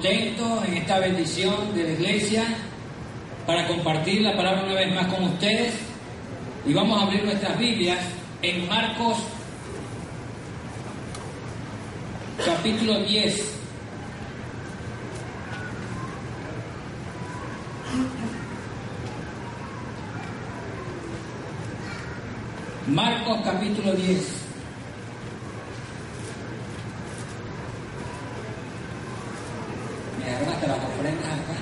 contentos en esta bendición de la iglesia para compartir la palabra una vez más con ustedes y vamos a abrir nuestras Biblias en Marcos capítulo 10. Marcos capítulo 10. Me dejaron hasta las ofrendas acá.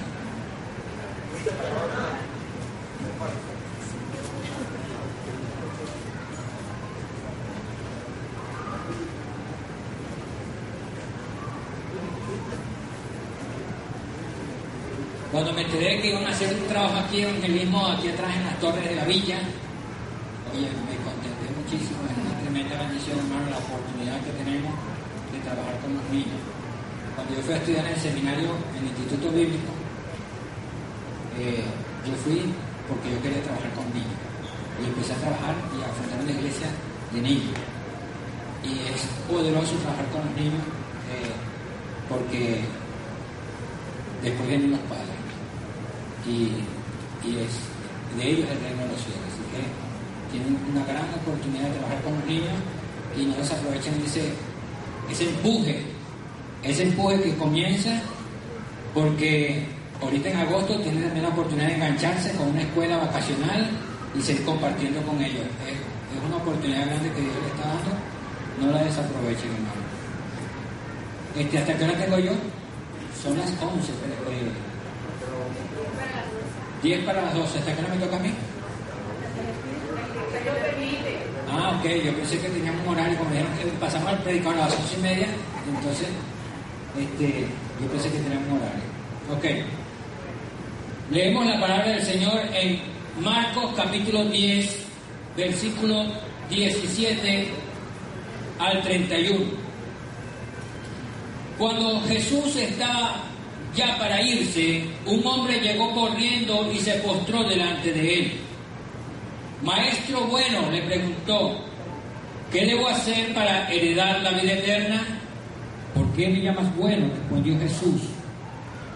Cuando me enteré que iban a hacer un trabajo aquí en el mismo, aquí atrás en las torres de la villa, oye, me contenté muchísimo, es una tremenda bendición, hermano, la oportunidad que tenemos de trabajar con los niños. Cuando yo fui a estudiar en el seminario, en el Instituto Bíblico, eh, yo fui porque yo quería trabajar con niños. Y empecé a trabajar y a fundar una iglesia de niños. Y es poderoso trabajar con los niños eh, porque después vienen los padres. Y, y es de ellos el reino de los. Así que tienen una gran oportunidad de trabajar con los niños y no desaprovechen ese, ese empuje, ese empuje que comienza porque ahorita en agosto tienen también la oportunidad de engancharse con una escuela vacacional y seguir compartiendo con ellos. Es, una oportunidad grande que Dios les está dando, no la desaprovechen, hermano. Este, ¿Hasta qué hora tengo yo? Son las 11, pero, 10 para las 12. ¿Hasta qué hora me toca a mí? Ah, ok, yo pensé que teníamos un horario, como dijeron que pasamos al predicador a las 11 y media, entonces este, yo pensé que teníamos un horario. Ok. Leemos la palabra del Señor en Marcos capítulo 10, versículo 17 al 31. Cuando Jesús estaba ya para irse, un hombre llegó corriendo y se postró delante de él. Maestro bueno, le preguntó, ¿qué debo hacer para heredar la vida eterna? ¿Por qué me llamas bueno? respondió Jesús.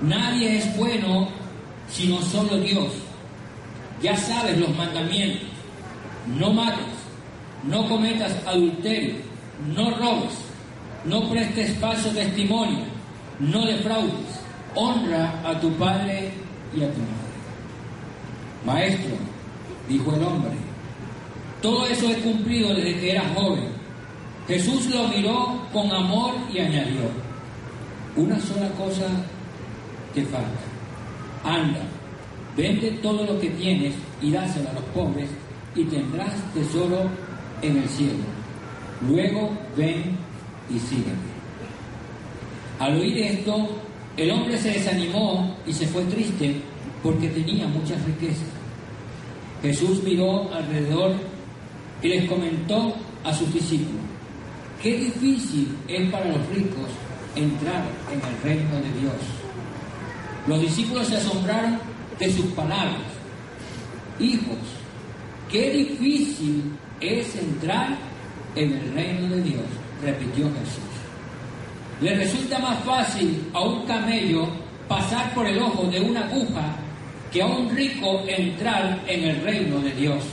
Nadie es bueno sino solo Dios. Ya sabes los mandamientos. No mates, no cometas adulterio, no robes, no prestes falso testimonio, no defraudes, honra a tu padre y a tu madre. Maestro, dijo el hombre, todo eso he cumplido desde que era joven. Jesús lo miró con amor y añadió, una sola cosa te falta. Anda, vende todo lo que tienes y dáselo a los pobres y tendrás tesoro en el cielo. Luego ven y sígueme. Al oír esto, el hombre se desanimó y se fue triste porque tenía muchas riquezas. Jesús miró alrededor y les comentó a sus discípulos, qué difícil es para los ricos entrar en el reino de Dios. Los discípulos se asombraron de sus palabras. Hijos, qué difícil es entrar en el reino de Dios, repitió Jesús. Le resulta más fácil a un camello pasar por el ojo de una aguja que a un rico entrar en el reino de Dios.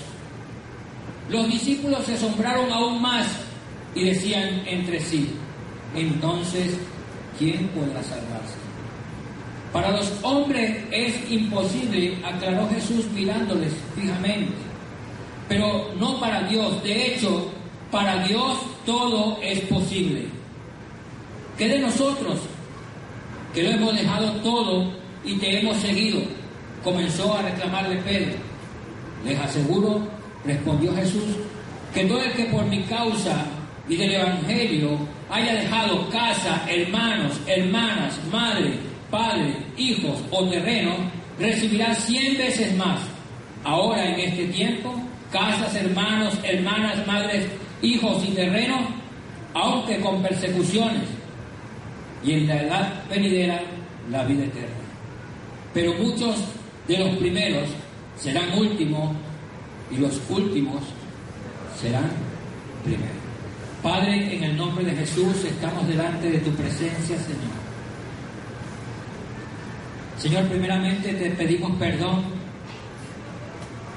Los discípulos se asombraron aún más y decían entre sí, entonces, ¿quién podrá salvarse? Para los hombres es imposible, aclaró Jesús mirándoles fijamente, pero no para Dios. De hecho, para Dios todo es posible. ¿Qué de nosotros, que lo hemos dejado todo y te hemos seguido? Comenzó a reclamarle Pedro. Les aseguro, respondió Jesús, que todo el que por mi causa y del Evangelio haya dejado casa, hermanos, hermanas, madre, padre, hijos o terreno, recibirá cien veces más. Ahora en este tiempo, casas, hermanos, hermanas, madres, hijos y terreno, aunque con persecuciones, y en la edad venidera la vida eterna. Pero muchos de los primeros serán últimos y los últimos serán primeros. Padre, en el nombre de Jesús estamos delante de tu presencia, Señor. Señor, primeramente te pedimos perdón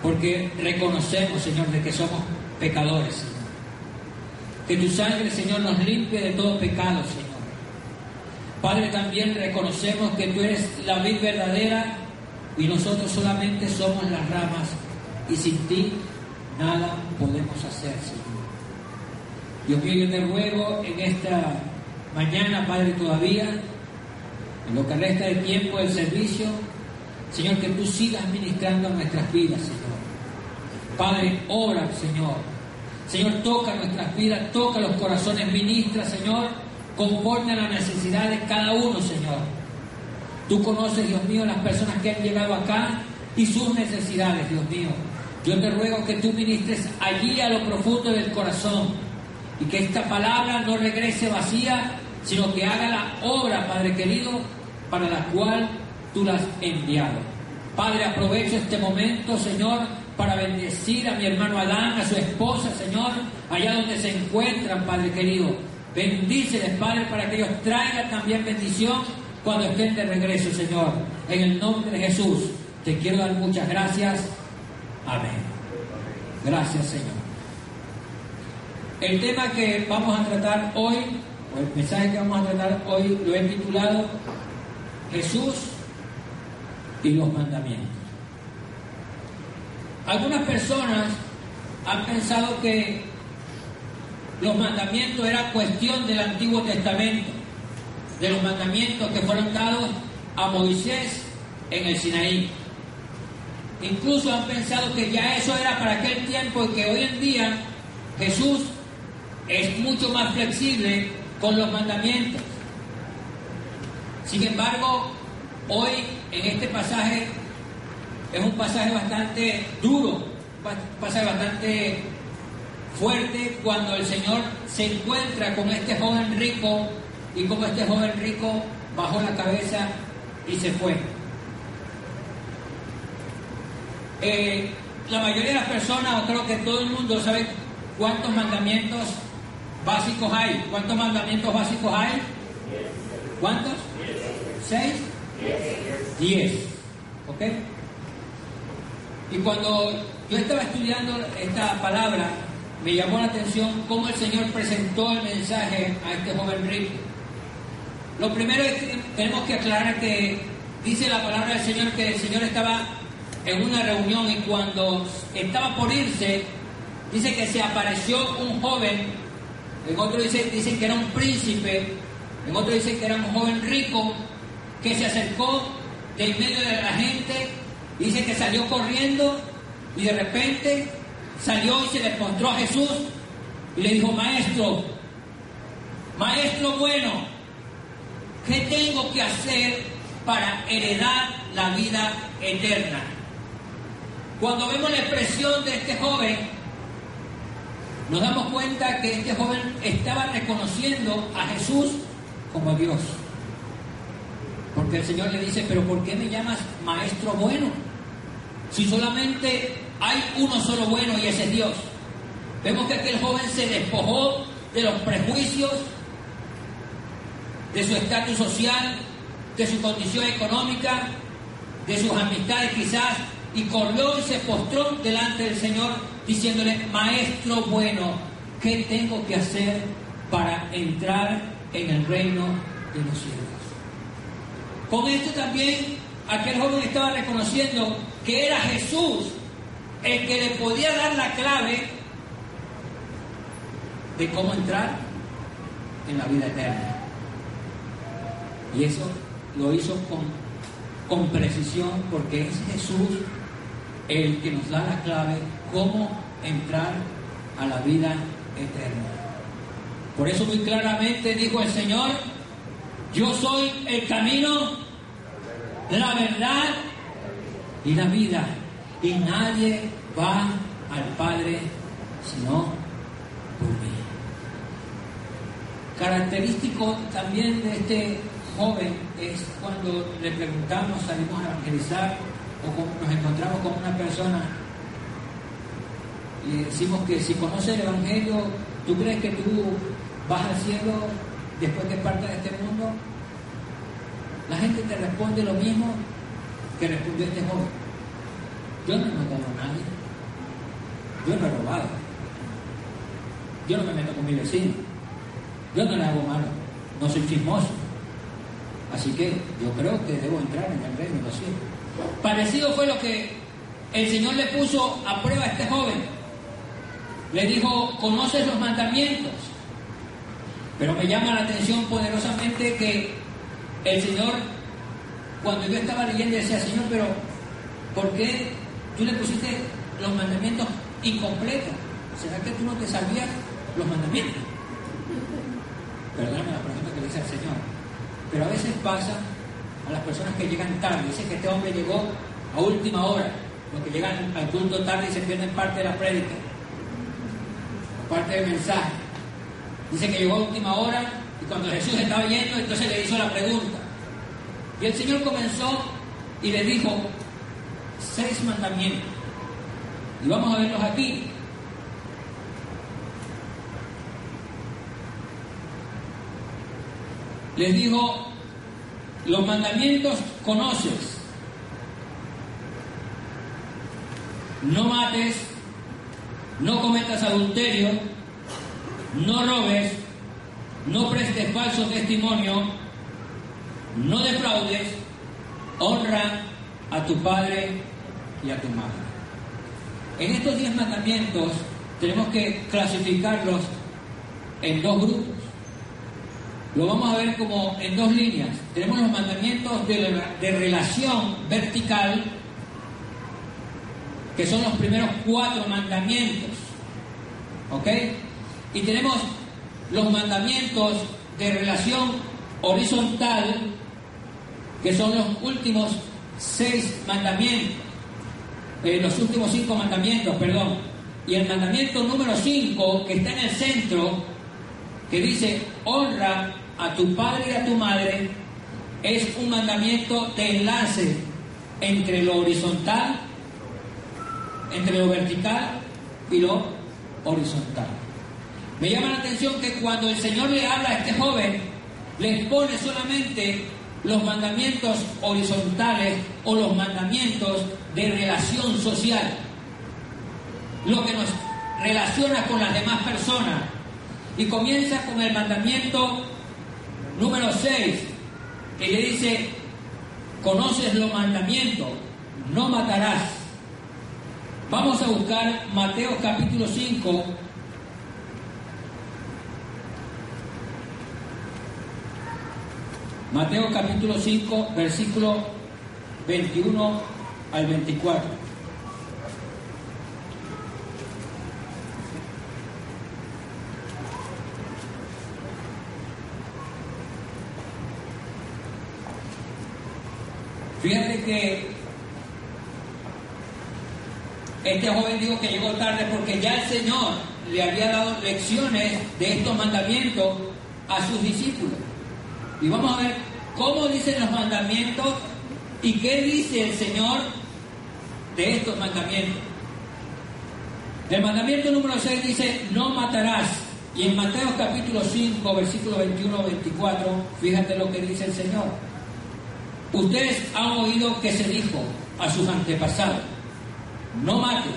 porque reconocemos, Señor, de que somos pecadores, Señor. Que tu sangre, Señor, nos limpie de todo pecado, Señor. Padre, también reconocemos que tú eres la vida verdadera y nosotros solamente somos las ramas y sin ti nada podemos hacer, Señor. Dios mío, yo te ruego en esta mañana, Padre, todavía, en lo que resta del tiempo del servicio, Señor, que tú sigas ministrando nuestras vidas, Señor. Padre, ora, Señor. Señor, toca nuestras vidas, toca los corazones, ministra, Señor, conforme a la necesidad de cada uno, Señor. Tú conoces, Dios mío, las personas que han llegado acá y sus necesidades, Dios mío. Yo te ruego que tú ministres allí a lo profundo del corazón y que esta palabra no regrese vacía, sino que haga la obra, Padre querido, para la cual tú la has enviado. Padre, aprovecho este momento, Señor, para bendecir a mi hermano Adán, a su esposa, Señor, allá donde se encuentran, Padre querido. Bendíceles, Padre, para que ellos traigan también bendición cuando estén de regreso, Señor. En el nombre de Jesús, te quiero dar muchas gracias. Amén. Gracias, Señor. El tema que vamos a tratar hoy, o el mensaje que vamos a tratar hoy, lo he titulado Jesús y los mandamientos. Algunas personas han pensado que los mandamientos era cuestión del Antiguo Testamento, de los mandamientos que fueron dados a Moisés en el Sinaí. Incluso han pensado que ya eso era para aquel tiempo y que hoy en día Jesús es mucho más flexible con los mandamientos. Sin embargo, hoy en este pasaje es un pasaje bastante duro, un pasaje bastante fuerte cuando el Señor se encuentra con este joven rico y como este joven rico bajó la cabeza y se fue. Eh, la mayoría de las personas, o creo que todo el mundo sabe cuántos mandamientos básicos hay. ¿Cuántos mandamientos básicos hay? ¿Cuántos? ¿Seis? Diez. ¿Ok? Y cuando yo estaba estudiando esta palabra, me llamó la atención cómo el Señor presentó el mensaje a este joven rico. Lo primero es que tenemos que aclarar que dice la palabra del Señor que el Señor estaba en una reunión y cuando estaba por irse, dice que se apareció un joven, en otro dice, dicen que era un príncipe, en otro dice que era un joven rico, que se acercó de en medio de la gente Dice que salió corriendo y de repente salió y se le encontró a Jesús y le dijo, maestro, maestro bueno, ¿qué tengo que hacer para heredar la vida eterna? Cuando vemos la expresión de este joven, nos damos cuenta que este joven estaba reconociendo a Jesús como Dios. Porque el Señor le dice, pero ¿por qué me llamas maestro bueno? Si solamente hay uno solo bueno y ese es Dios. Vemos que aquel joven se despojó de los prejuicios, de su estatus social, de su condición económica, de sus amistades quizás, y corrió y se postró delante del Señor diciéndole, Maestro bueno, ¿qué tengo que hacer para entrar en el reino de los cielos? Con esto también aquel joven estaba reconociendo que era Jesús el que le podía dar la clave de cómo entrar en la vida eterna. Y eso lo hizo con, con precisión porque es Jesús el que nos da la clave cómo entrar a la vida eterna. Por eso muy claramente dijo el Señor, yo soy el camino, la verdad y la vida. Y nadie va al Padre sino por mí. Característico también de este joven es cuando le preguntamos, salimos a evangelizar o nos encontramos con una persona y decimos que si conoce el Evangelio, ¿tú crees que tú vas al cielo después que partas de este mundo? La gente te responde lo mismo que respondió este joven. Yo no he matado a nadie. Yo no he robado. Yo no me meto con mi vecino. Yo no le hago malo. No soy chismoso. Así que yo creo que debo entrar en el reino de. Parecido fue lo que el Señor le puso a prueba a este joven. Le dijo, conoces los mandamientos. Pero me llama la atención poderosamente que el Señor, cuando yo estaba leyendo, decía, Señor, pero ¿por qué tú le pusiste los mandamientos incompletos? ¿Será que tú no te sabías los mandamientos? Perdóname la pregunta que le hice al Señor. Pero a veces pasa a las personas que llegan tarde. Dice que este hombre llegó a última hora. Los que llegan al culto tarde y se pierden parte de la prédica, parte del mensaje. Dice que llegó a última hora y cuando Jesús estaba yendo, entonces le hizo la pregunta. Y el Señor comenzó y le dijo seis mandamientos. Y vamos a verlos aquí. Les dijo, los mandamientos conoces. No mates, no cometas adulterio, no robes, no prestes falso testimonio, no defraudes, honra a tu padre y a tu madre. En estos diez mandamientos tenemos que clasificarlos en dos grupos. Lo vamos a ver como en dos líneas. Tenemos los mandamientos de, relación vertical, que son los primeros cuatro mandamientos. ¿Ok? Y tenemos los mandamientos de relación horizontal, que son los últimos seis mandamientos, eh, los últimos cinco mandamientos, perdón. Y el mandamiento número cinco, que está en el centro, que dice, honra a tu padre y a tu madre, es un mandamiento de enlace entre lo horizontal, entre lo vertical y lo horizontal. Me llama la atención que cuando el Señor le habla a este joven, le expone solamente los mandamientos horizontales o los mandamientos de relación social, lo que nos relaciona con las demás personas. Y comienza con el mandamiento número 6, que le dice, conoces los mandamientos, no matarás. Vamos a buscar Mateo capítulo 5, Mateo capítulo 5, versículo 21 al 24. Fíjate que este joven dijo que llegó tarde porque ya el Señor le había dado lecciones de estos mandamientos a sus discípulos. Y vamos a ver cómo dicen los mandamientos y qué dice el Señor de estos mandamientos. El mandamiento número 6 dice, no matarás. Y en Mateo capítulo 5, versículo 21 24, fíjate lo que dice el Señor. Ustedes han oído que se dijo a sus antepasados, no mates,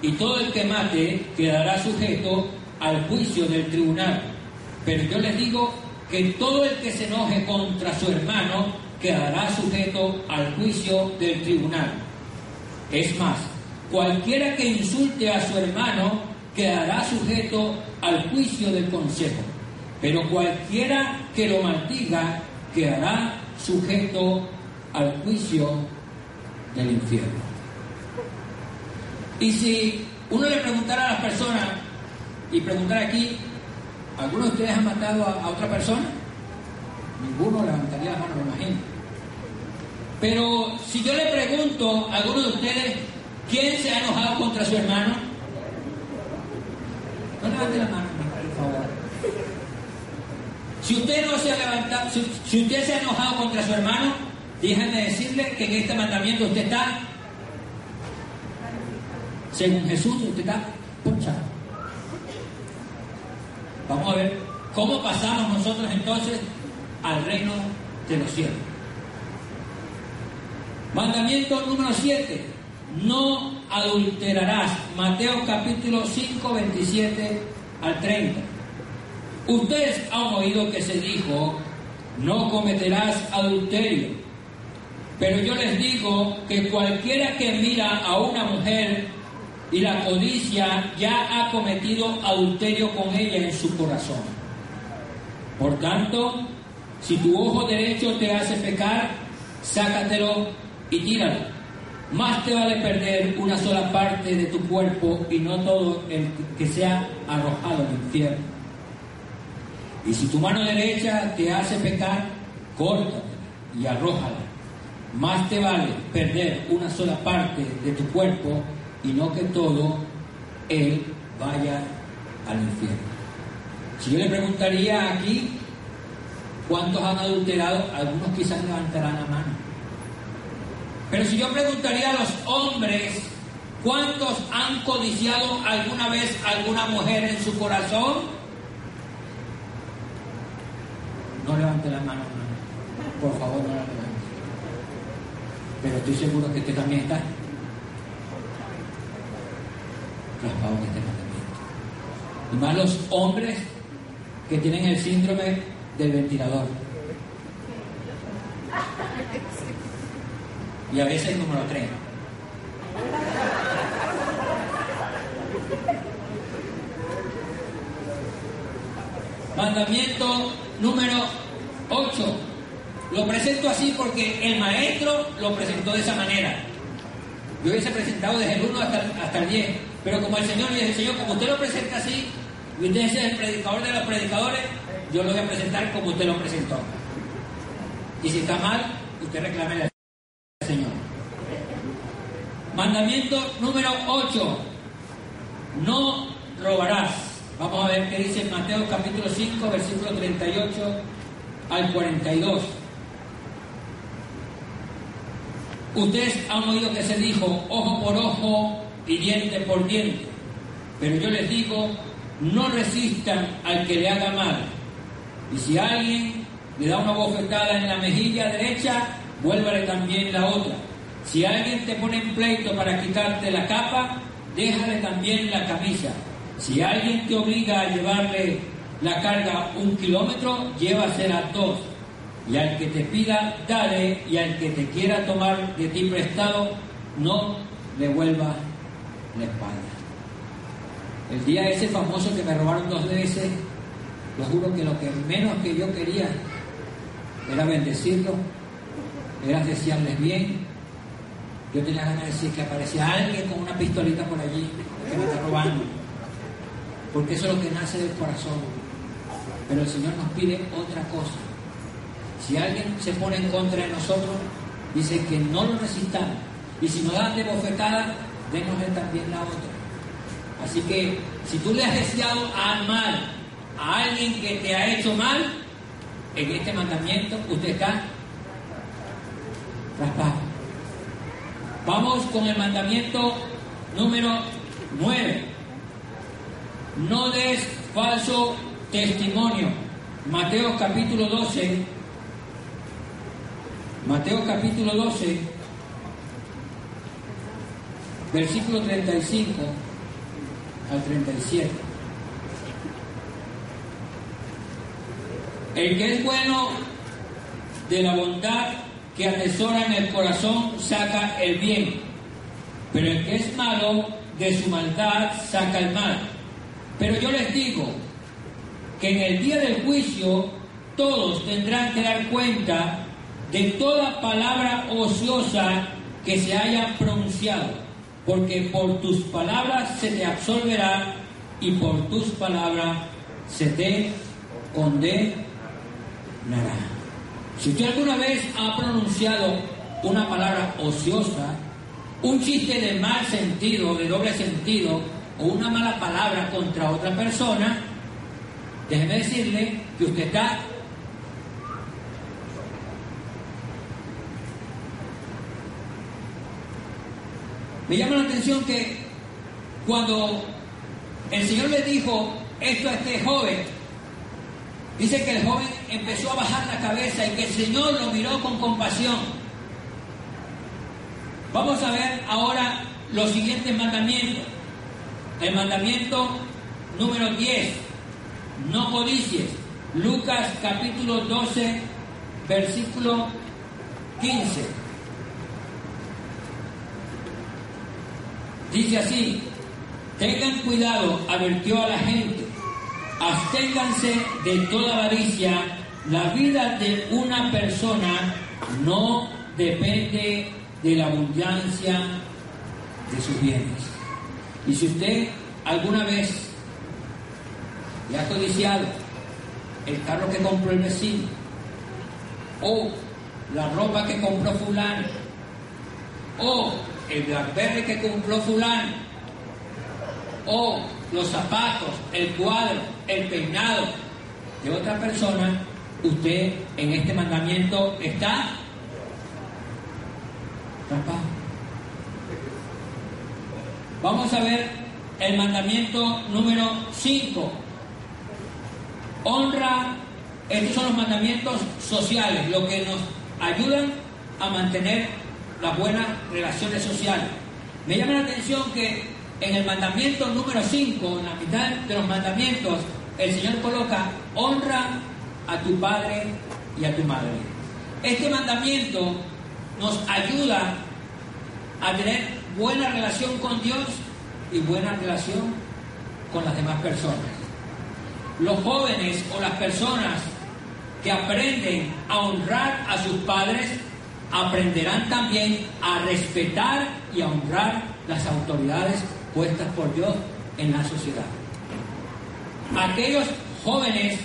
y todo el que mate quedará sujeto al juicio del tribunal. Pero yo les digo que todo el que se enoje contra su hermano quedará sujeto al juicio del tribunal. Es más, cualquiera que insulte a su hermano quedará sujeto al juicio del consejo, pero cualquiera que lo maldiga quedará sujeto al juicio del infierno. Y si uno le preguntara a las personas, y preguntara aquí, ¿Algunos de ustedes han matado a, otra persona? Ninguno levantaría la mano, me imagino. Pero si yo le pregunto a alguno de ustedes, ¿quién se ha enojado contra su hermano? No levante la mano, por favor. Si usted no se ha levantado, si, usted se ha enojado contra su hermano, déjenme decirle que en este mandamiento usted está, según Jesús, usted está ponchado. Vamos a ver cómo pasamos nosotros entonces al reino de los cielos. Mandamiento número 7. No adulterarás. Mateo capítulo 5, 27 al 30. Ustedes han oído que se dijo, no cometerás adulterio. Pero yo les digo que cualquiera que mira a una mujer y la codicia ya ha cometido adulterio con ella en su corazón. Por tanto, si tu ojo derecho te hace pecar, sácatelo y tíralo. Más te vale perder una sola parte de tu cuerpo y no todo el que sea arrojado al infierno. Y si tu mano derecha te hace pecar, córtatela y arrójala. Más te vale perder una sola parte de tu cuerpo y no que todo él vaya al infierno. Si yo le preguntaría aquí cuántos han adulterado, algunos quizás levantarán la mano. Pero si yo preguntaría a los hombres cuántos han codiciado alguna vez alguna mujer en su corazón, no levante la mano, por favor no la levante. Pero estoy seguro que usted también está raspado este mandamiento. Y más los hombres que tienen el síndrome del ventilador. Y a veces número 3. Mandamiento número 8. Lo presento así porque el maestro lo presentó de esa manera. Yo hubiese presentado desde el 1 hasta, el 10. Pero como el Señor le dice, Señor, como usted lo presenta así, y usted es el predicador de los predicadores, yo lo voy a presentar como usted lo presentó. Y si está mal, usted reclame Señor. Mandamiento número 8. No robarás. Vamos a ver qué dice Mateo capítulo 5, versículo 38 al 42. Ustedes han oído que se dijo ojo por ojo y diente por diente. Pero yo les digo, no resistan al que le haga mal. Y si alguien le da una bofetada en la mejilla derecha, vuélvale también la otra. Si alguien te pone en pleito para quitarte la capa, déjale también la camisa. Si alguien te obliga a llevarle la carga un kilómetro, llévasela dos. Y al que te pida, dale, y al que te quiera tomar de ti prestado, no le vuelva la espalda. El día ese famoso que me robaron dos veces, lo juro que lo que menos que yo quería era bendecirlo, era desearles bien. Yo tenía ganas de decir que aparecía alguien con una pistolita por allí que me está robando. Porque eso es lo que nace del corazón. Pero el Señor nos pide otra cosa. Si alguien se pone en contra de nosotros, dice que no lo resistamos. Y si nos dan de bofetada, démosle también la otra. Así que si tú le has deseado a mal a alguien que te ha hecho mal, en este mandamiento usted está raspado. Vamos con el mandamiento número 9. No des falso testimonio. Mateo capítulo 12. Mateo capítulo 12 versículo 35 al 37. El que es bueno de la bondad que atesora en el corazón saca el bien, pero el que es malo de su maldad saca el mal. Pero yo les digo que en el día del juicio todos tendrán que dar cuenta de toda palabra ociosa que se haya pronunciado porque por tus palabras se te absolverá y por tus palabras se te condenará. Si usted alguna vez ha pronunciado una palabra ociosa, un chiste de mal sentido, de doble sentido, o una mala palabra contra otra persona, déjeme decirle que usted está Me llama la atención que cuando el Señor le dijo esto a este joven, dice que el joven empezó a bajar la cabeza y que el Señor lo miró con compasión. Vamos a ver ahora los siguientes mandamientos. El mandamiento número 10, no codicies. Lucas capítulo 12, versículo 15. Dice así, tengan cuidado, advirtió a la gente, absténganse de toda avaricia, la vida de una persona no depende de la abundancia de sus bienes. Y si usted alguna vez le ha codiciado el carro que compró el vecino, o la ropa que compró fulano, o el Blackberry que compró fulano, o los zapatos, el cuadro, el peinado de otra persona, usted en este mandamiento está Vamos a ver el mandamiento número 5. Honra, estos son los mandamientos sociales, lo que nos ayudan a mantener las buenas relaciones sociales. Me llama la atención que en el mandamiento número 5, en la mitad de los mandamientos, el Señor coloca honra a tu padre y a tu madre. Este mandamiento nos ayuda a tener buena relación con Dios y buena relación con las demás personas. Los jóvenes o las personas que aprenden a honrar a sus padres aprenderán también a respetar y a honrar las autoridades puestas por Dios en la sociedad. Aquellos jóvenes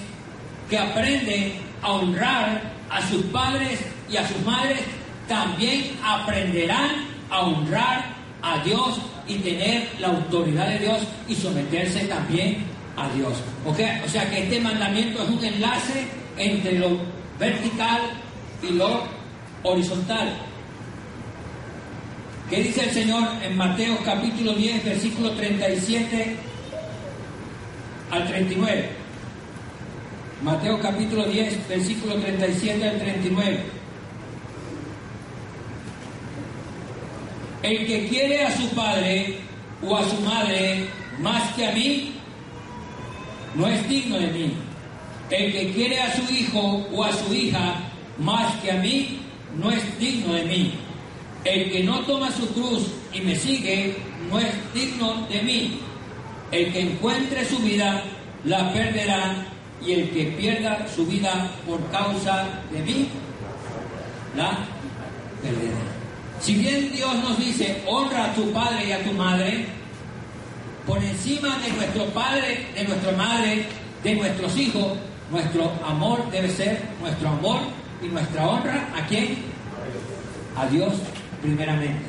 que aprenden a honrar a sus padres y a sus madres también aprenderán a honrar a Dios y tener la autoridad de Dios y someterse también a Dios. O sea que este mandamiento es un enlace entre lo vertical y lo horizontal. ¿Qué dice el Señor en Mateo capítulo 10, versículo 37 al 39? Mateo capítulo 10, versículo 37 al 39. El que quiere a su padre o a su madre más que a mí, no es digno de mí. El que quiere a su hijo o a su hija más que a mí, no es digno de mí. El que no toma su cruz y me sigue, no es digno de mí. El que encuentre su vida, la perderá, y el que pierda su vida por causa de mí, la perderá. Si bien Dios nos dice, honra a tu padre y a tu madre, por encima de nuestro padre, de nuestra madre, de nuestros hijos, nuestro amor debe ser nuestro amor y nuestra honra a quién? A Dios primeramente.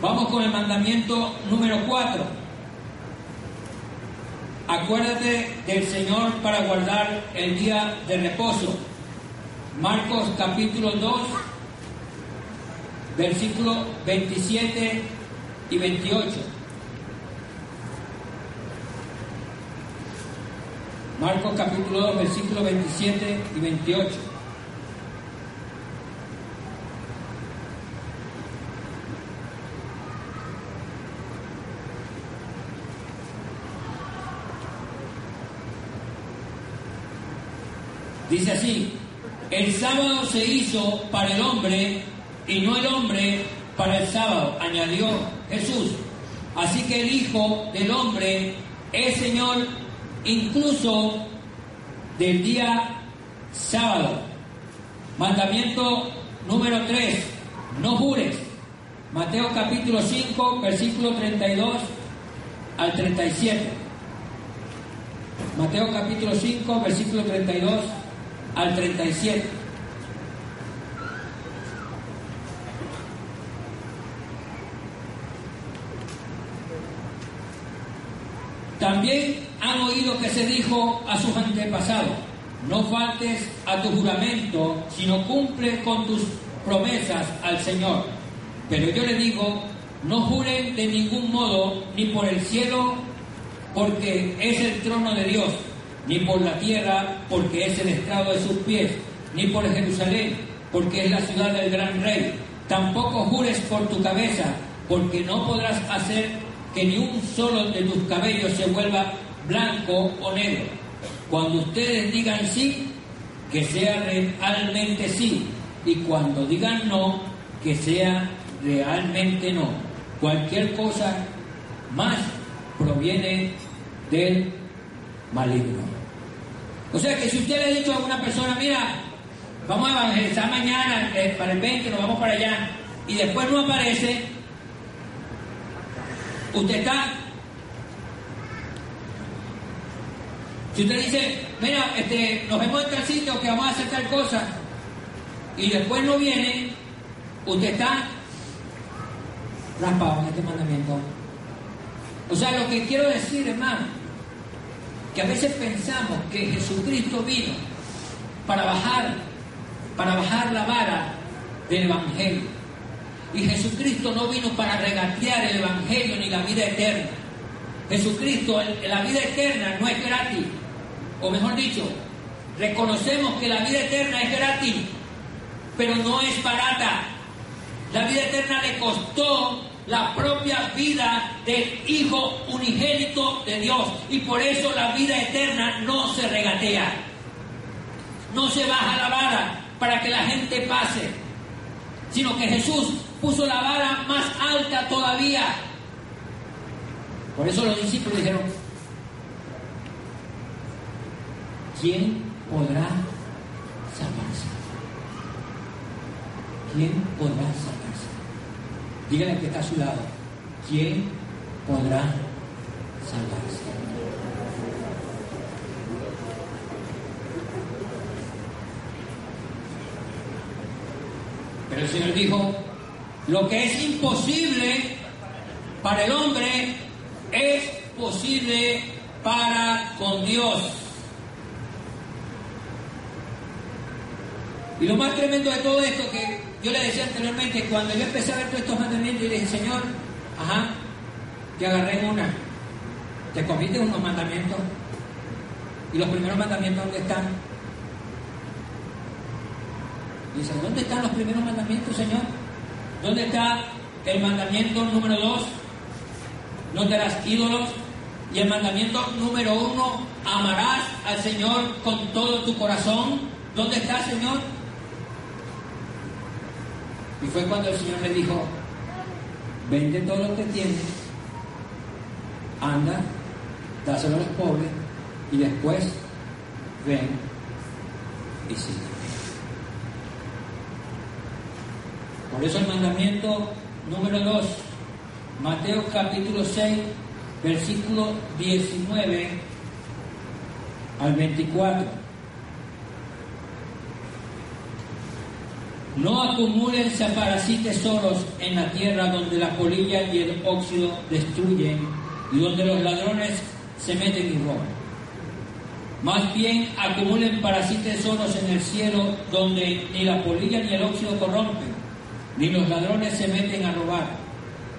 Vamos con el mandamiento número 4. Acuérdate del Señor para guardar el día de reposo. Marcos capítulo 2, versículos 27 y 28. Marcos capítulo 2, versículos 27 y 28. Dice así, el sábado se hizo para el hombre y no el hombre para el sábado, añadió Jesús. Así que el Hijo del Hombre es Señor incluso del día sábado. Mandamiento número 3, no jures. Mateo capítulo 5, versículo 32 al 37. Mateo capítulo 5, versículo 32 al 37. También han oído que se dijo a sus antepasados, no faltes a tu juramento, sino cumple con tus promesas al Señor. Pero yo le digo, no juren de ningún modo, ni por el cielo, porque es el trono de Dios, ni por la tierra, porque es el estrado de sus pies, ni por Jerusalén, porque es la ciudad del gran rey. Tampoco jures por tu cabeza, porque no podrás hacer que ni un solo de tus cabellos se vuelva blanco o negro. Cuando ustedes digan sí, que sea realmente sí, y cuando digan no, que sea realmente no. Cualquier cosa más proviene del maligno. O sea que si usted le ha dicho a una persona, mira, vamos a evangelizar mañana eh, para el 20, nos vamos para allá, y después no aparece, usted está. Si usted dice, mira, este, nos vemos en tal sitio que vamos a hacer tal cosa, y después no viene, usted está raspado en este mandamiento. O sea, lo que quiero decir, hermano, que a veces pensamos que Jesucristo vino para bajar, para bajar la vara del Evangelio. Y Jesucristo no vino para regatear el Evangelio ni la vida eterna. Jesucristo, la vida eterna no es gratis. O mejor dicho, reconocemos que la vida eterna es gratis, pero no es barata. La vida eterna le costó la propia vida del Hijo unigénito de Dios. Y por eso la vida eterna no se regatea. No se baja la vara para que la gente pase. Sino que Jesús puso la vara más alta todavía. Por eso los discípulos dijeron, ¿quién podrá salvarse? ¿Quién podrá salvarse? Díganle que está a su lado. ¿Quién podrá salvarse? Pero el Señor dijo, lo que es imposible para el hombre es posible para con Dios. Y lo más tremendo de todo esto que yo le decía anteriormente, cuando yo empecé a ver todos estos mandamientos, y le dije, Señor, ajá, te agarré en una, te comiste unos mandamientos, y los primeros mandamientos, ¿dónde están? Dice, ¿dónde están los primeros mandamientos, Señor? ¿Dónde está el mandamiento número dos? No te harás ídolos. Y el mandamiento número uno, amarás al Señor con todo tu corazón. ¿Dónde está, Señor? Y fue cuando el Señor le dijo, vende todo lo que tienes, anda, dáselo a los pobres y después ven y sigue. Por eso el mandamiento número 2, Mateo capítulo 6, versículo 19 al 24. No acumúlense para sí tesoros en la tierra donde la polilla y el óxido destruyen y donde los ladrones se meten y roban. Más bien acumulen para sí tesoros en el cielo donde ni la polilla ni el óxido corrompen, ni los ladrones se meten a robar.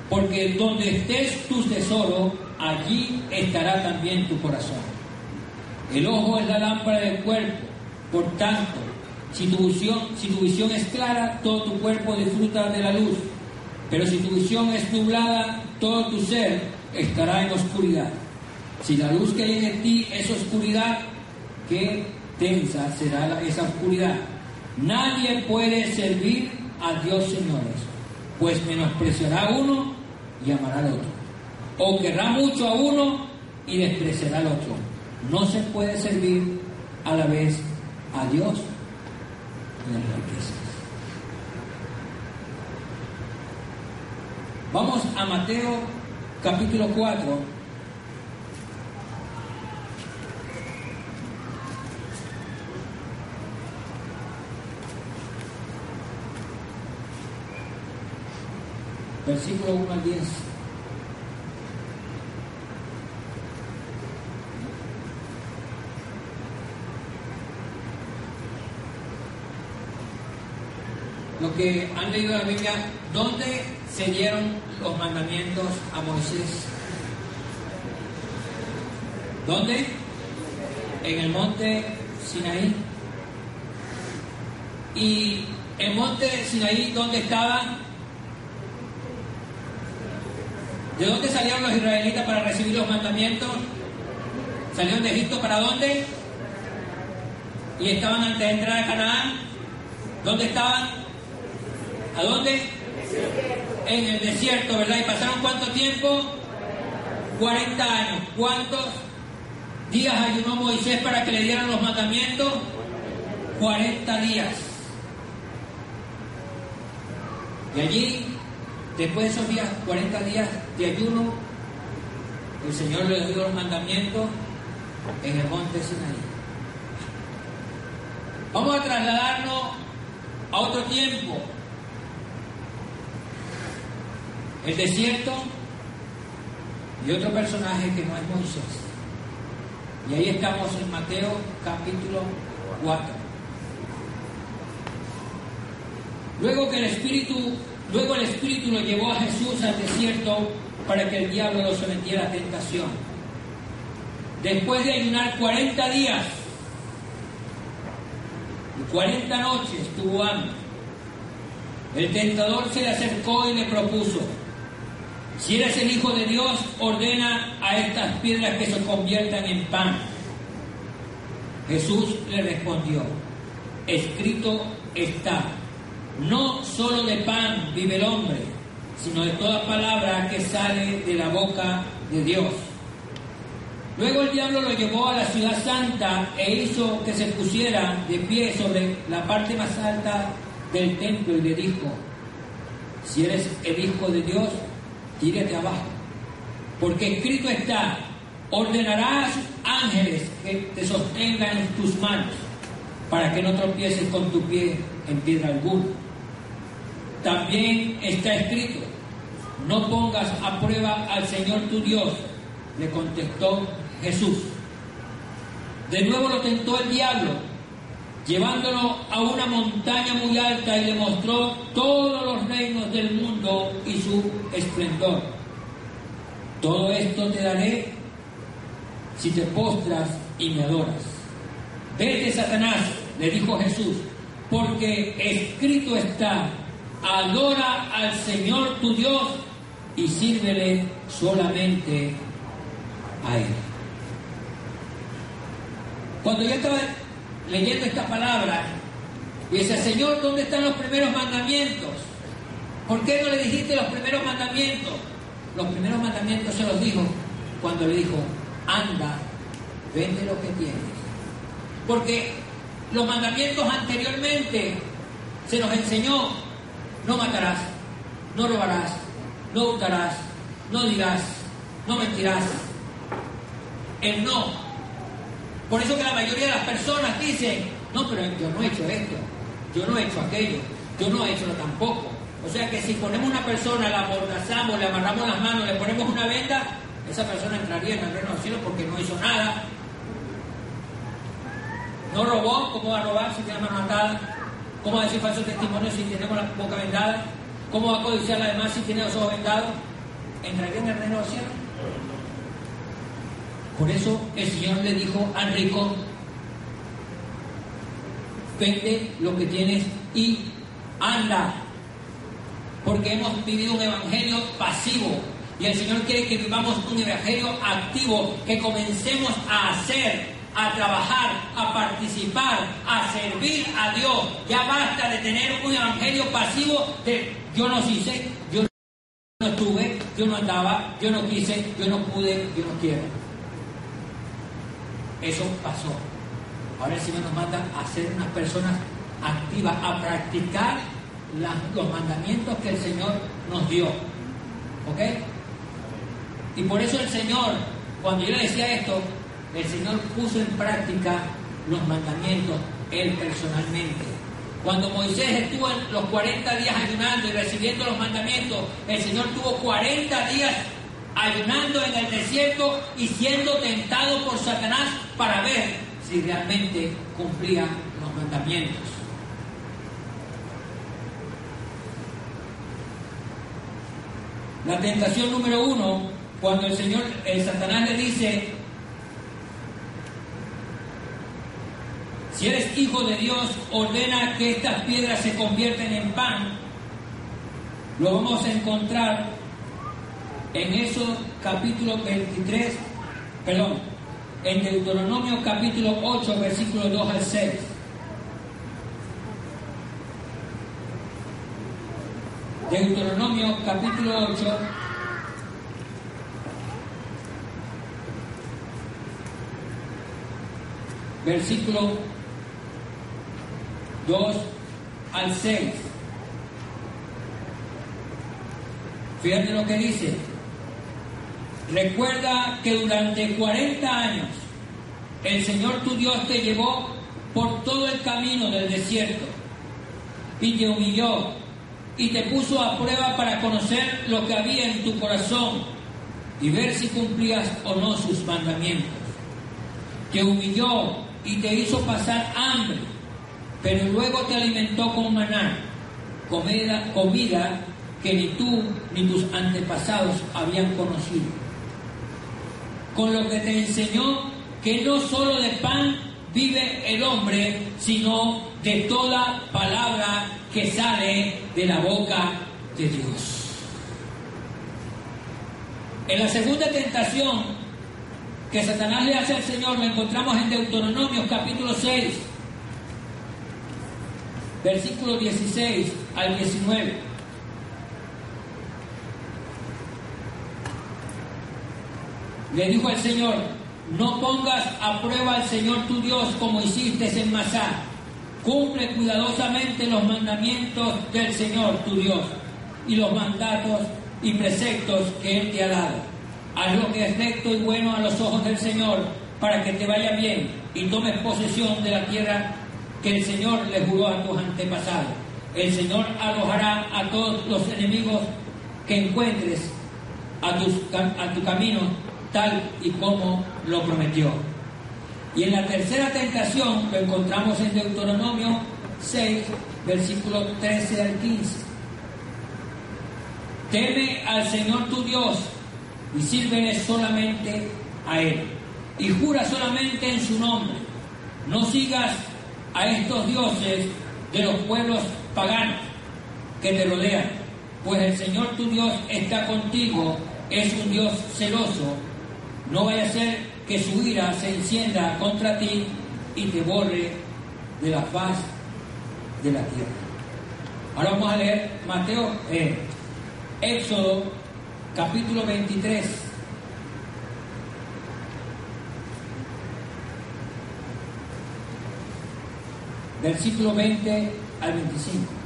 Porque donde estés tu tesoro, allí estará también tu corazón. El ojo es la lámpara del cuerpo, por tanto, si tu, visión, si tu visión es clara, todo tu cuerpo disfruta de la luz. Pero si tu visión es nublada, todo tu ser estará en oscuridad. Si la luz que hay en ti es oscuridad, qué tensa será esa oscuridad. Nadie puede servir a Dios señores, pues menospreciará a uno y amará al otro. O querrá mucho a uno y despreciará al otro. No se puede servir a la vez a Dios Vamos a Mateo capítulo 4. Versículo 1 al 10. Lo que han leído la Biblia, ¿dónde se dieron los mandamientos a Moisés? ¿Dónde? En el monte Sinaí. Y El monte Sinaí, ¿dónde estaba? ¿De dónde salieron los israelitas para recibir los mandamientos? ¿Salieron de Egipto para dónde? Y estaban antes de entrar a Canaán. ¿Dónde estaban? ¿A dónde? En el desierto, ¿verdad? ¿Y pasaron cuánto tiempo? 40 años. ¿Cuántos días ayunó Moisés para que le dieran los mandamientos? 40 días. Y allí, después de esos días, 40 días de ayuno, el Señor le dio los mandamientos en el monte Sinaí. Vamos a trasladarnos a otro tiempo. El desierto y otro personaje que no es Moisés. Y ahí estamos en Mateo capítulo 4. Luego que el Espíritu, luego el Espíritu lo llevó a Jesús al desierto para que el diablo lo sometiera a tentación. Después de ayunar 40 días y 40 noches tuvo hambre, el tentador se le acercó y le propuso, si eres el Hijo de Dios, ordena a estas piedras que se conviertan en pan. Jesús le respondió, escrito está, no solo de pan vive el hombre, sino de toda palabra que sale de la boca de Dios. Luego el diablo lo llevó a la ciudad santa e hizo que se pusiera de pie sobre la parte más alta del templo y le dijo, si eres el Hijo de Dios, tírate abajo, porque escrito está, ordenarás a sus ángeles que te sostengan en tus manos, para que no tropieces con tu pie en piedra alguna. También está escrito, no pongas a prueba al Señor tu Dios, le contestó Jesús. De nuevo lo tentó el diablo, llevándolo a una montaña muy alta y le mostró todos los reinos del mundo y su esplendor. Todo esto te daré si te postras y me adoras. Vete, Satanás, le dijo Jesús, porque escrito está, adora al Señor tu Dios y sírvele solamente a Él. Cuando yo estaba leyendo esta palabra, y decía, Señor, ¿dónde están los primeros mandamientos? ¿Por qué no le dijiste los primeros mandamientos? Los primeros mandamientos se los dijo cuando le dijo, anda, vende lo que tienes. Porque los mandamientos anteriormente se nos enseñó, no matarás, no robarás, no hurtarás, no dirás, no mentirás. El no. Por eso que la mayoría de las personas dicen, no, pero yo no he hecho esto, yo no he hecho aquello, yo no he hecho lo tampoco. O sea que si ponemos una persona, la amordazamos, le amarramos las manos, le ponemos una venda, esa persona entraría en el reino del cielo porque no hizo nada. No robó, ¿cómo va a robar si tiene la mano atada? ¿Cómo va a decir falso testimonio si tenemos la boca vendada? ¿Cómo va a codiciar la demás si tiene los ojos vendados? ¿Entraría en el reino del cielo? Por eso el Señor le dijo al rico, vende lo que tienes y anda. Porque hemos vivido un evangelio pasivo. Y el Señor quiere que vivamos un evangelio activo, que comencemos a hacer, a trabajar, a participar, a servir a Dios. Ya basta de tener un evangelio pasivo de yo no hice, yo no estuve, yo no andaba, yo no quise, yo no pude, yo no quiero. Eso pasó. Ahora Señor nos manda a ser unas personas activas, a practicar los mandamientos que el Señor nos dio. ¿Ok? Y por eso el Señor, cuando yo le decía esto, el Señor puso en práctica los mandamientos, Él personalmente. Cuando Moisés estuvo los 40 días ayunando y recibiendo los mandamientos, el Señor tuvo 40 días ayunando en el desierto y siendo tentado por Satanás para ver si realmente cumplía los mandamientos. La tentación número uno, cuando el Señor, el Satanás le dice, Si eres hijo de Dios, ordena que estas piedras se convierten en pan. Lo vamos a encontrar en eso capítulo 23, perdón, en Deuteronomio capítulo 8, versículos 2 al 6. Deuteronomio capítulo 8, versículo 2 al 6. Fíjate lo que dice. Recuerda que durante 40 años el Señor tu Dios te llevó por todo el camino del desierto y te humilló y te puso a prueba para conocer lo que había en tu corazón y ver si cumplías o no sus mandamientos. Te humilló y te hizo pasar hambre, pero luego te alimentó con maná, comida, comida que ni tú ni tus antepasados habían conocido. Con lo que te enseñó que no solo de pan vive el hombre, sino de toda palabra que sale de la boca de Dios. En la segunda tentación que Satanás le hace al Señor lo encontramos en Deuteronomio capítulo 6, versículo 16 al 19. Le dijo al Señor, no pongas a prueba al Señor tu Dios como hiciste en Masá. Cumple cuidadosamente los mandamientos del Señor tu Dios y los mandatos y preceptos que Él te ha dado. Haz lo que es recto y bueno a los ojos del Señor para que te vaya bien y tomes posesión de la tierra que el Señor le juró a tus antepasados. El Señor alojará a todos los enemigos que encuentres a tu camino tal y como lo prometió. Y en la tercera tentación lo encontramos en Deuteronomio 6, versículo 13 al 15. Teme al Señor tu Dios y sírvele solamente a Él. Y jura solamente en su nombre. No sigas a estos dioses de los pueblos paganos que te rodean, pues el Señor tu Dios está contigo, es un Dios celoso no vaya a ser que su ira se encienda contra ti y te borre de la paz de la tierra. Ahora vamos a leer Mateo, eh, Éxodo, capítulo 23. Versículo 20 al 25.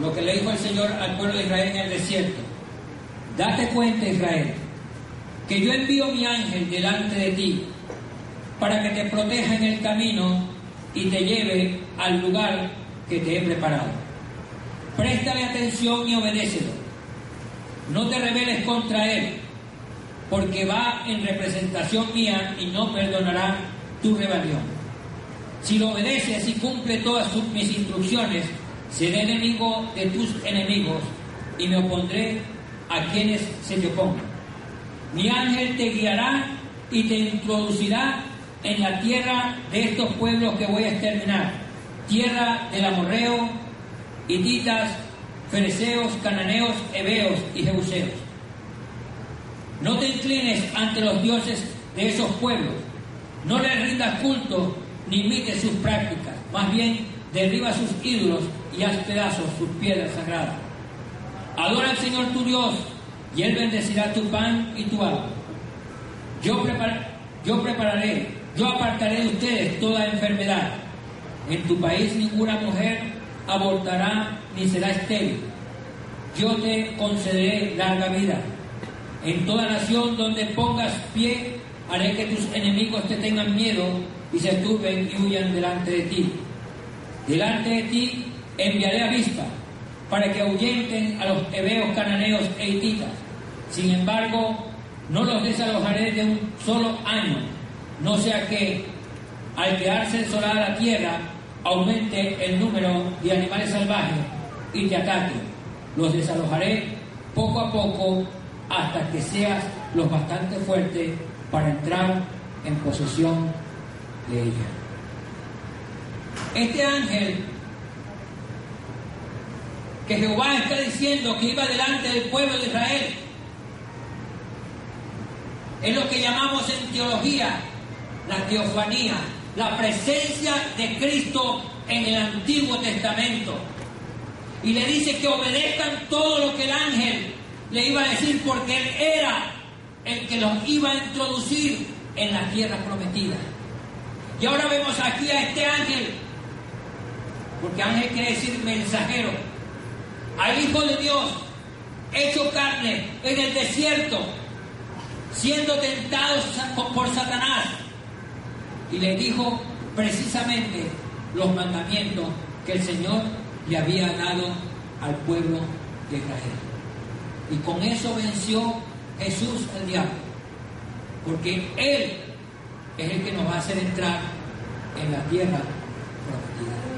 Lo que le dijo el Señor al pueblo de Israel en el desierto. Date cuenta, Israel, que yo envío mi ángel delante de ti para que te proteja en el camino y te lleve al lugar que te he preparado. Préstale atención y obedécelo. No te rebeles contra él, porque va en representación mía y no perdonará tu rebelión. Si lo obedeces y cumple todas mis instrucciones, Seré enemigo de tus enemigos y me opondré a quienes se te opongan. Mi ángel te guiará y te introducirá en la tierra de estos pueblos que voy a exterminar, tierra del amorreo, hititas, fereceos, cananeos, heveos y jebuseos. No te inclines ante los dioses de esos pueblos, no les rindas culto ni imites sus prácticas, más bien derriba sus ídolos y haz pedazos sus piedras sagradas. Adora al Señor tu Dios y Él bendecirá tu pan y tu agua. Yo, yo prepararé, yo apartaré de ustedes toda enfermedad. En tu país ninguna mujer abortará ni será estéril. Yo te concederé larga vida. En toda nación donde pongas pie, haré que tus enemigos te tengan miedo y se turben y huyan delante de ti. Delante de ti enviaré avispa para que ahuyenten a los hebeos, cananeos e hititas. Sin embargo, no los desalojaré de un solo año, no sea que al quedarse desolada la tierra aumente el número de animales salvajes y te ataquen. Los desalojaré poco a poco hasta que seas los bastante fuertes para entrar en posesión de ella. Este ángel que Jehová está diciendo que iba delante del pueblo de Israel es lo que llamamos en teología la teofanía, la presencia de Cristo en el Antiguo Testamento. Y le dice que obedezcan todo lo que el ángel le iba a decir porque él era el que los iba a introducir en la tierra prometida. Y ahora vemos aquí a este ángel, porque ángel quiere decir mensajero, al Hijo de Dios, hecho carne en el desierto, siendo tentado por Satanás. Y le dijo precisamente los mandamientos que el Señor le había dado al pueblo de Israel. Y con eso venció Jesús al diablo. Porque Él es el que nos va a hacer entrar en la tierra prometida.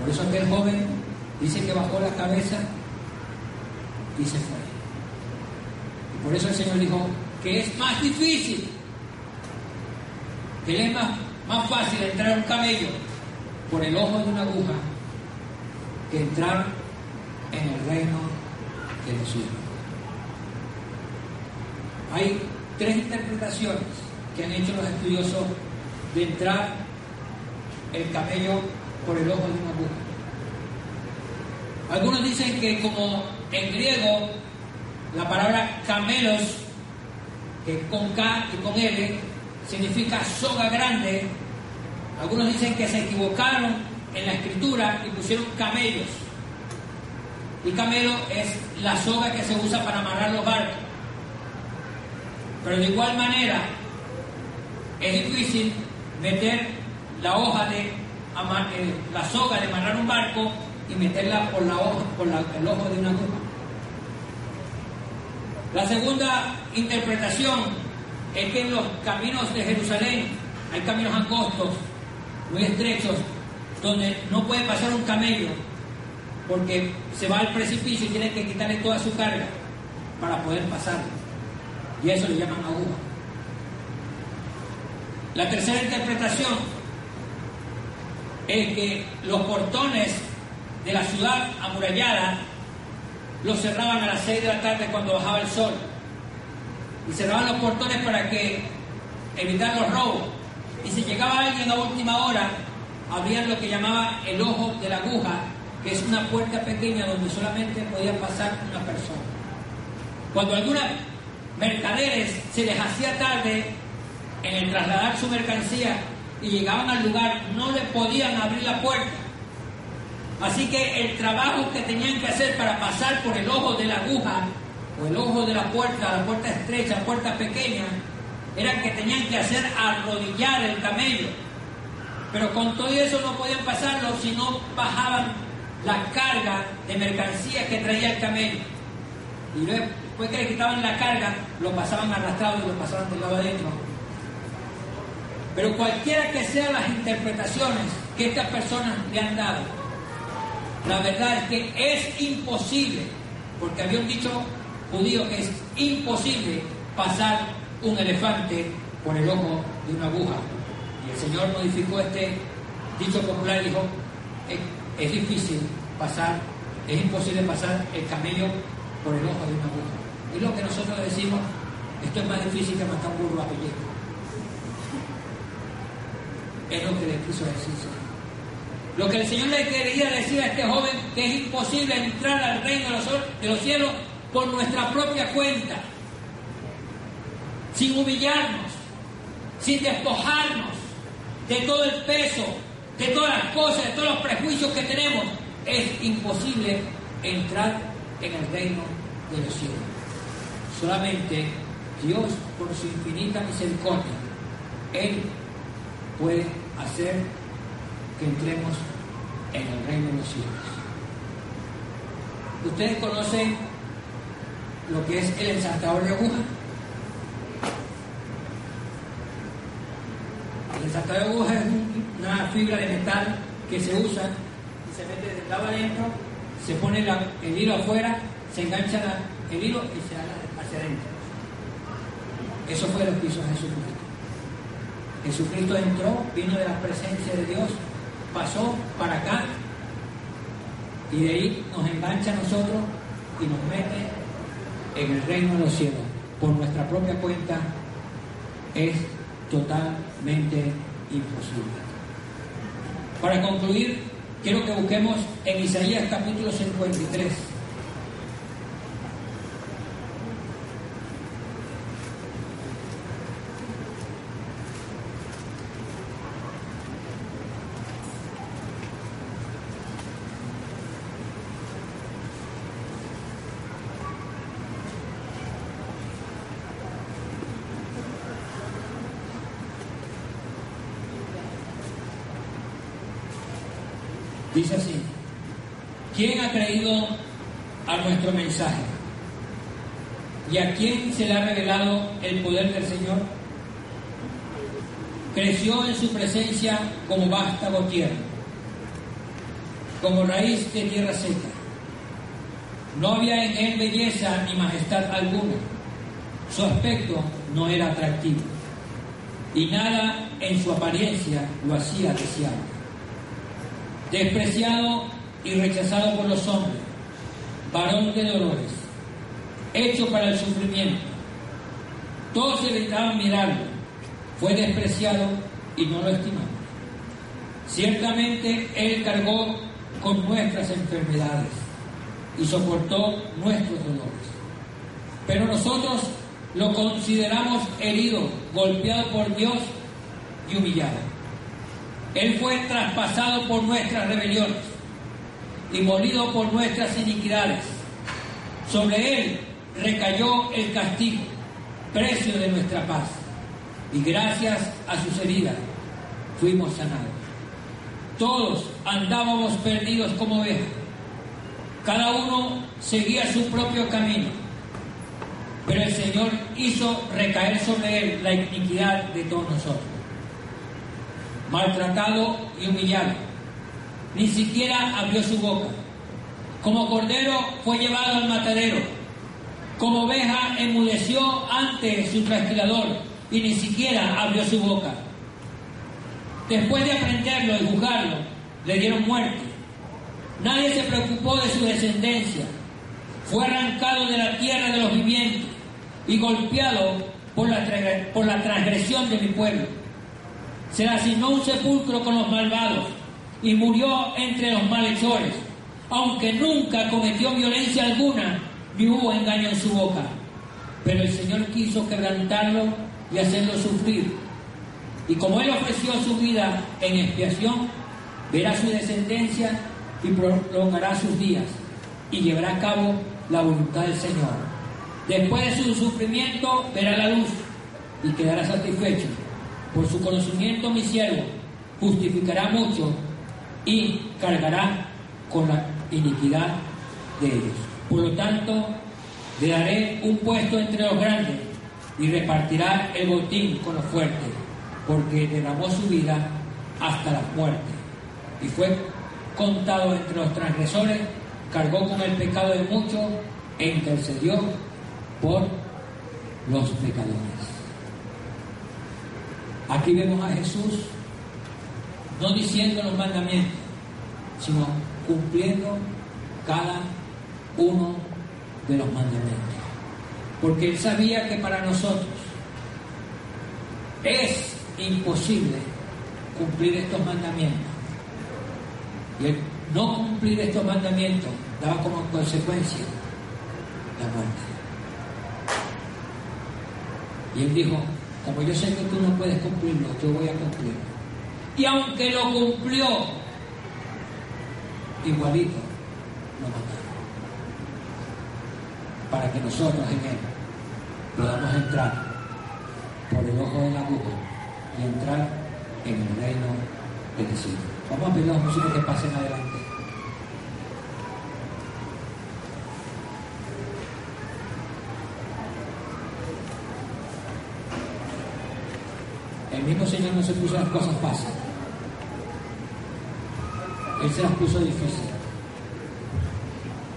Por eso aquel joven dice que bajó la cabeza y se fue. Y por eso el Señor dijo que es más difícil, que es más, más fácil entrar un camello por el ojo de una aguja que entrar en el reino de los cielos. Hay tres interpretaciones que han hecho los estudiosos de entrar el camello por el ojo de una aguja. Algunos dicen que como en griego la palabra camelos, que con K y con L, significa soga grande, algunos dicen que se equivocaron en la escritura y pusieron camellos. Y camelo es la soga que se usa para amarrar los barcos. Pero de igual manera, es difícil meter la hoja de eh, la soga de amarrar un barco y meterla por, la por el ojo de una aguja. La segunda interpretación es que en los caminos de Jerusalén hay caminos angostos, muy estrechos, donde no puede pasar un camello porque se va al precipicio y tiene que quitarle toda su carga para poder pasar. Y eso le llaman aguja. La tercera interpretación es que los portones de la ciudad amurallada los cerraban a las 6 de la tarde cuando bajaba el sol. Y cerraban los portones para que evitar los robos. Y si llegaba alguien a última hora, abrían lo que llamaba el ojo de la aguja, que es una puerta pequeña donde solamente podía pasar una persona. Cuando algunos mercaderes se les hacía tarde en el trasladar su mercancía y llegaban al lugar, no le podían abrir la puerta. Así que el trabajo que tenían que hacer para pasar por el ojo de la aguja o el ojo de la puerta, la puerta estrecha, puerta pequeña, era que tenían que hacer arrodillar el camello. Pero con todo eso no podían pasarlo si no bajaban la carga de mercancía que traía el camello. Y después que le quitaban la carga, lo pasaban arrastrado y lo pasaban del lado adentro. Pero cualquiera que sean las interpretaciones que estas personas le han dado, la verdad es que es imposible, porque había un dicho judío que es imposible pasar un elefante por el ojo de una aguja. Y el Señor modificó este dicho popular y dijo, es, difícil pasar, es imposible pasar el camello por el ojo de una aguja. Es lo que nosotros decimos, esto es más difícil que matar un burro a pellejo. Es lo que le quiso decir Lo que el Señor le quería decir a este joven que es imposible entrar al reino de los cielos por nuestra propia cuenta, sin humillarnos, sin despojarnos de todo el peso, de todas las cosas, de todos los prejuicios que tenemos, es imposible entrar en el reino de los cielos. Solamente Dios, por su infinita misericordia, Él puede hacer que entremos en el reino de los cielos. Ustedes conocen lo que es el ensartador de aguja. El ensartador de aguja es una fibra de metal que se usa y se mete del lado adentro, se pone el hilo afuera, se engancha el hilo y se haga hacia adentro. Eso fue lo que hizo Jesucristo. Jesucristo entró, vino de la presencia de Dios, pasó para acá y de ahí nos engancha a nosotros y nos mete en el reino de los cielos. Por nuestra propia cuenta es totalmente imposible. Para concluir, quiero que busquemos en Isaías capítulo 53. Dice así, ¿quién ha creído a nuestro mensaje? ¿Y a quién se le ha revelado el poder del Señor? Creció en su presencia como vástago tierra, como raíz de tierra seca. No había en él belleza ni majestad alguna. Su aspecto no era atractivo y nada en su apariencia lo hacía deseable despreciado y rechazado por los hombres, varón de dolores, hecho para el sufrimiento. Todos evitaban mirarlo, fue despreciado y no lo estimamos. Ciertamente Él cargó con nuestras enfermedades y soportó nuestros dolores. Pero nosotros lo consideramos herido, golpeado por Dios y humillado. Él fue traspasado por nuestras rebeliones y molido por nuestras iniquidades. Sobre Él recayó el castigo, precio de nuestra paz. Y gracias a sus heridas fuimos sanados. Todos andábamos perdidos como ovejas. Cada uno seguía su propio camino. Pero el Señor hizo recaer sobre él la iniquidad de todos nosotros maltratado y humillado. Ni siquiera abrió su boca. Como cordero fue llevado al matadero. Como oveja enmudeció ante su trasquilador y ni siquiera abrió su boca. Después de aprenderlo y juzgarlo, le dieron muerte. Nadie se preocupó de su descendencia. Fue arrancado de la tierra de los vivientes y golpeado por la, por la transgresión de mi pueblo se le asignó un sepulcro con los malvados y murió entre los malhechores, aunque nunca cometió violencia alguna ni hubo engaño en su boca. Pero el Señor quiso quebrantarlo y hacerlo sufrir. Y como Él ofreció su vida en expiación, verá su descendencia y prolongará sus días y llevará a cabo la voluntad del Señor. Después de su sufrimiento verá la luz y quedará satisfecho por su conocimiento mi siervo justificará mucho y cargará con la iniquidad de ellos. Por lo tanto, le daré un puesto entre los grandes y repartirá el botín con los fuertes, porque derramó su vida hasta la muerte y fue contado entre los transgresores, cargó con el pecado de muchos e intercedió por los pecadores. Aquí vemos a Jesús no diciendo los mandamientos, sino cumpliendo cada uno de los mandamientos. Porque él sabía que para nosotros es imposible cumplir estos mandamientos. Y el no cumplir estos mandamientos daba como consecuencia la muerte. Y él dijo, como yo sé que tú no puedes cumplirlo, yo voy a cumplirlo. Y aunque lo cumplió, igualito lo mataron. Para que nosotros en él podamos entrar por el ojo de la aguja y entrar en el reino del cielo. Vamos a pedir a los músicos que pasen adelante. El mismo Señor no se puso las cosas fáciles. Él se las puso difíciles.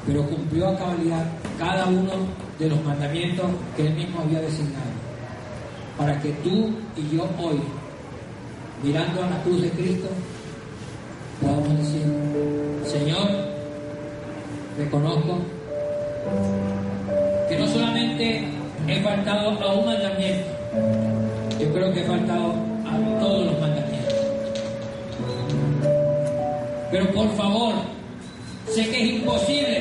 Pero cumplió a cabalidad cada uno de los mandamientos que Él mismo había designado. Para que tú y yo hoy, mirando a la cruz de Cristo, podamos decir, Señor, reconozco que no solamente he faltado a un mandamiento, yo creo que he faltado a todos los mandamientos. Pero por favor, sé que es imposible